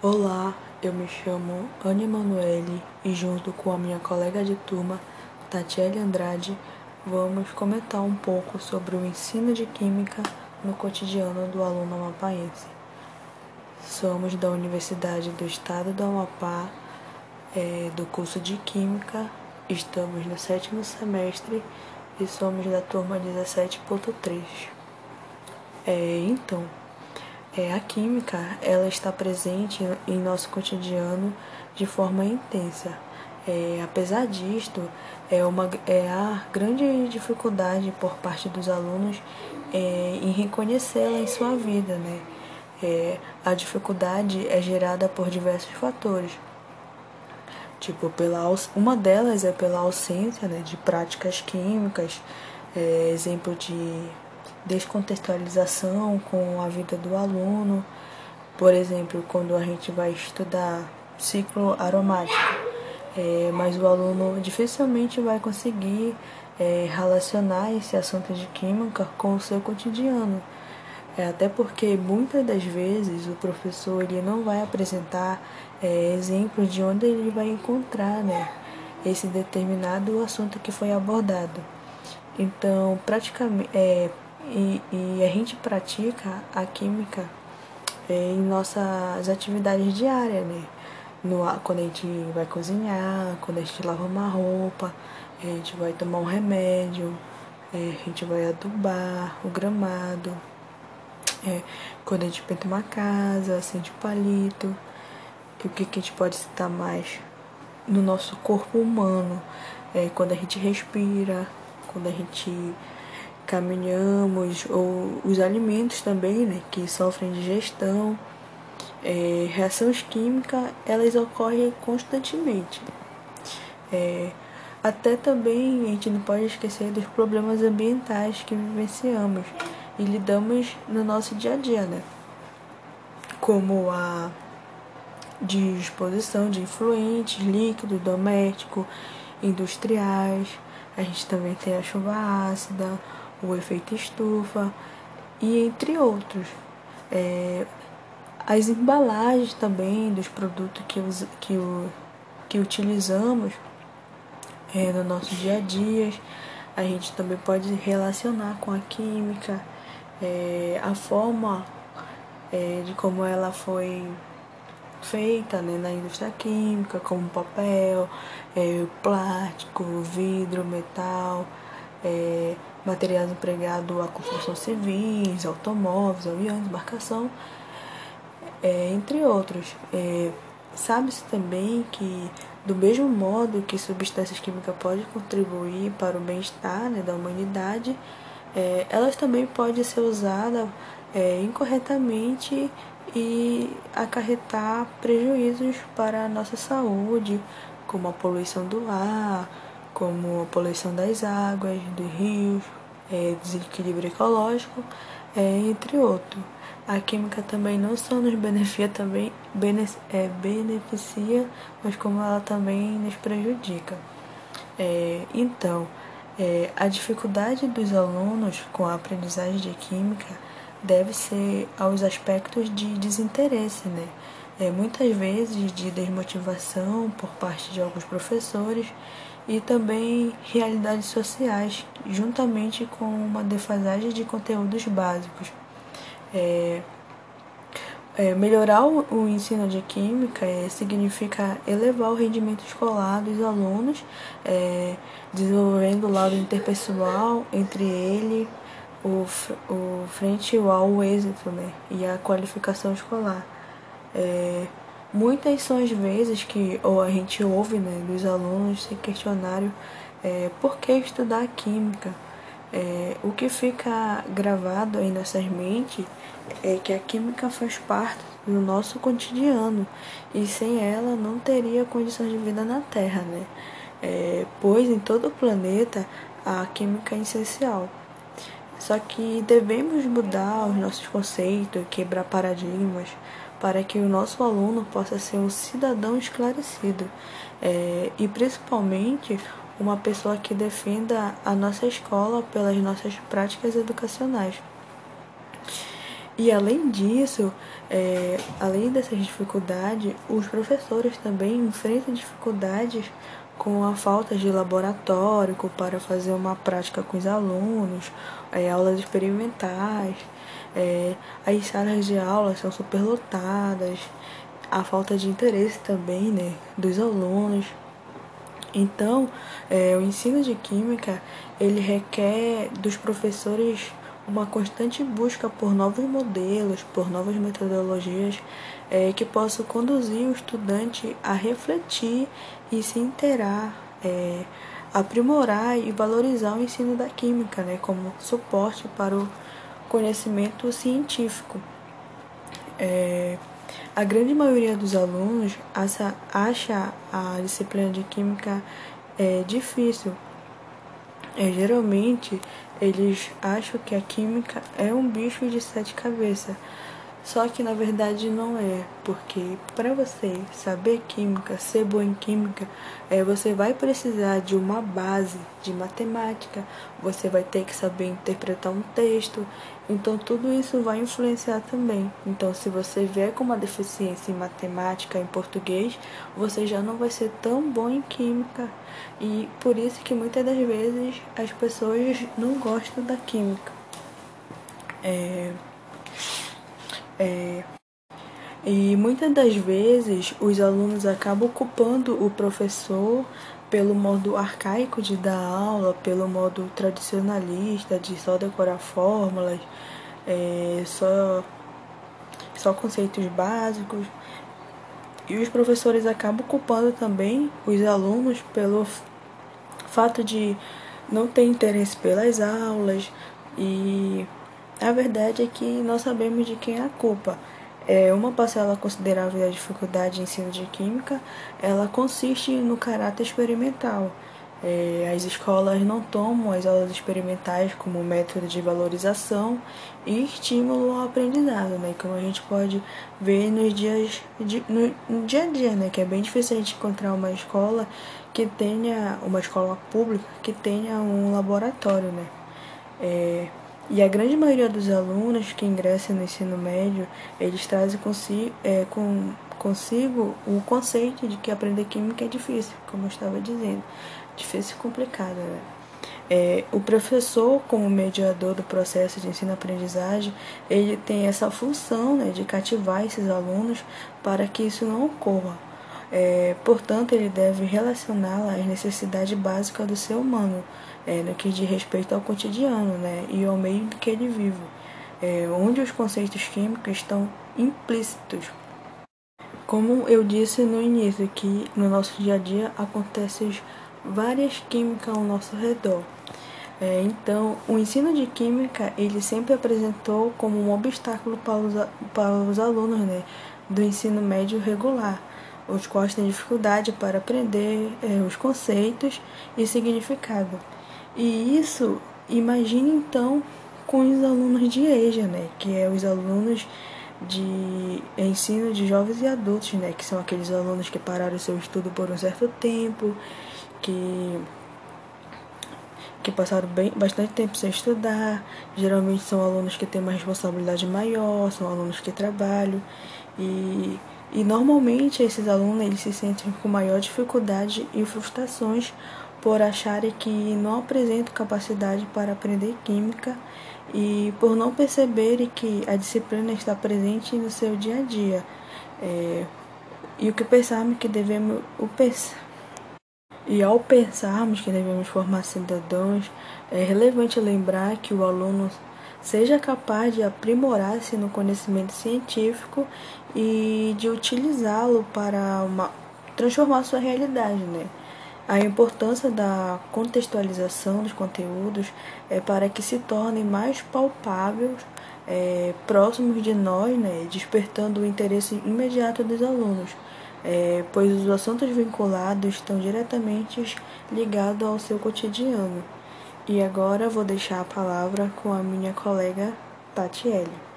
Olá, eu me chamo Ana Emanuele e junto com a minha colega de turma, Tatiele Andrade, vamos comentar um pouco sobre o ensino de Química no cotidiano do aluno amapaense. Somos da Universidade do Estado do Amapá, é, do curso de Química, estamos no sétimo semestre e somos da turma 17.3. É, então, é, a química ela está presente em nosso cotidiano de forma intensa. É, apesar disto, é, uma, é a grande dificuldade por parte dos alunos é, em reconhecê-la em sua vida. Né? É, a dificuldade é gerada por diversos fatores. Tipo, pela, uma delas é pela ausência né, de práticas químicas, é, exemplo de descontextualização com a vida do aluno. Por exemplo, quando a gente vai estudar ciclo aromático, é, mas o aluno dificilmente vai conseguir é, relacionar esse assunto de química com o seu cotidiano. É, até porque muitas das vezes o professor ele não vai apresentar é, exemplos de onde ele vai encontrar né, esse determinado assunto que foi abordado. Então, praticamente, é, e, e a gente pratica a química é, em nossas atividades diárias, né? No, quando a gente vai cozinhar, quando a gente lava uma roupa, a gente vai tomar um remédio, é, a gente vai adubar o gramado, é, quando a gente pinta uma casa, acende um palito. E o que, que a gente pode citar mais? No nosso corpo humano, é, quando a gente respira, quando a gente caminhamos, ou os alimentos também, né, que sofrem digestão, é, reações químicas, elas ocorrem constantemente. É, até também a gente não pode esquecer dos problemas ambientais que vivenciamos e lidamos no nosso dia a dia, né? Como a disposição de influentes líquidos, domésticos, industriais. A gente também tem a chuva ácida, o efeito estufa e entre outros. É, as embalagens também dos produtos que, que, o, que utilizamos é, no nosso dia a dia, a gente também pode relacionar com a química, é, a forma é, de como ela foi feita né, na indústria química, como papel, é, plástico, vidro, metal, é, materiais empregados à construção civis, automóveis, aviões, embarcação, é, entre outros. É, Sabe-se também que, do mesmo modo que substâncias químicas podem contribuir para o bem-estar né, da humanidade, é, elas também podem ser usadas é, incorretamente e acarretar prejuízos para a nossa saúde, como a poluição do ar, como a poluição das águas, dos rios, é, desequilíbrio ecológico, é, entre outros. A química também não só nos beneficia, também bene, é, beneficia, mas como ela também nos prejudica. É, então, é, a dificuldade dos alunos com a aprendizagem de química deve ser aos aspectos de desinteresse, né? É, muitas vezes de desmotivação por parte de alguns professores e também realidades sociais, juntamente com uma defasagem de conteúdos básicos. É, é, melhorar o, ensino de química é, significa elevar o rendimento escolar dos alunos, é, desenvolvendo o lado interpessoal entre ele, o, o frente ao êxito né, e a qualificação escolar. Muitas são as vezes que ou a gente ouve né, dos alunos se questionário é, por que estudar química. É, o que fica gravado em nossas mentes é que a química faz parte do nosso cotidiano e sem ela não teria condições de vida na Terra, né? É, pois em todo o planeta a química é essencial. Só que devemos mudar os nossos conceitos, quebrar paradigmas, para que o nosso aluno possa ser um cidadão esclarecido é, e principalmente uma pessoa que defenda a nossa escola pelas nossas práticas educacionais. E além disso, é, além dessas dificuldades, os professores também enfrentam dificuldades com a falta de laboratório para fazer uma prática com os alunos, é, aulas experimentais, é, as salas de aula são superlotadas, a falta de interesse também né, dos alunos. Então, é, o ensino de química ele requer dos professores uma constante busca por novos modelos, por novas metodologias é, que possam conduzir o estudante a refletir e se interar, é, aprimorar e valorizar o ensino da química né, como suporte para o conhecimento científico. É, a grande maioria dos alunos acha, acha a disciplina de química é, difícil. É, geralmente eles acham que a química é um bicho de sete cabeças. Só que na verdade não é, porque para você saber química, ser bom em química, é, você vai precisar de uma base de matemática, você vai ter que saber interpretar um texto, então tudo isso vai influenciar também. Então se você vier com uma deficiência em matemática, em português, você já não vai ser tão bom em química. E por isso que muitas das vezes as pessoas não gostam da química. É, é, e muitas das vezes os alunos acabam culpando o professor pelo modo arcaico de dar aula, pelo modo tradicionalista de só decorar fórmulas, é, só, só conceitos básicos. E os professores acabam culpando também os alunos pelo fato de não ter interesse pelas aulas e a verdade é que nós sabemos de quem é a culpa. É uma parcela considerável da dificuldade de ensino de química, ela consiste no caráter experimental. É, as escolas não tomam as aulas experimentais como método de valorização e estímulo ao aprendizado, né? Como a gente pode ver nos dias de, no, no, dia a dia, né? Que é bem difícil a gente encontrar uma escola que tenha uma escola pública que tenha um laboratório, né? É, e a grande maioria dos alunos que ingressam no ensino médio, eles trazem consigo, é, com, consigo o conceito de que aprender química é difícil, como eu estava dizendo. Difícil e complicado, né? É, o professor, como mediador do processo de ensino-aprendizagem, ele tem essa função né, de cativar esses alunos para que isso não ocorra. É, portanto, ele deve relacionar as necessidades básicas do ser humano, é, no que diz respeito ao cotidiano né, e ao meio em que ele vive, é, onde os conceitos químicos estão implícitos. Como eu disse no início, que no nosso dia a dia acontecem várias químicas ao nosso redor. É, então, o ensino de química ele sempre apresentou como um obstáculo para os, para os alunos né, do ensino médio regular, os quais têm dificuldade para aprender é, os conceitos e significado. E isso, imagine então com os alunos de EJA, né, que é os alunos de ensino de jovens e adultos, né, que são aqueles alunos que pararam seu estudo por um certo tempo, que que passaram bem, bastante tempo sem estudar, geralmente são alunos que têm uma responsabilidade maior, são alunos que trabalham e, e normalmente esses alunos eles se sentem com maior dificuldade e frustrações por acharem que não apresentam capacidade para aprender química e por não perceberem que a disciplina está presente no seu dia a dia. É, e o que pensarmos que devemos o pensar. E ao pensarmos que devemos formar cidadãos, é relevante lembrar que o aluno seja capaz de aprimorar-se no conhecimento científico e de utilizá-lo para uma, transformar sua realidade, né? A importância da contextualização dos conteúdos é para que se tornem mais palpáveis, é, próximos de nós, né, despertando o interesse imediato dos alunos, é, pois os assuntos vinculados estão diretamente ligados ao seu cotidiano. E agora vou deixar a palavra com a minha colega Tatiele.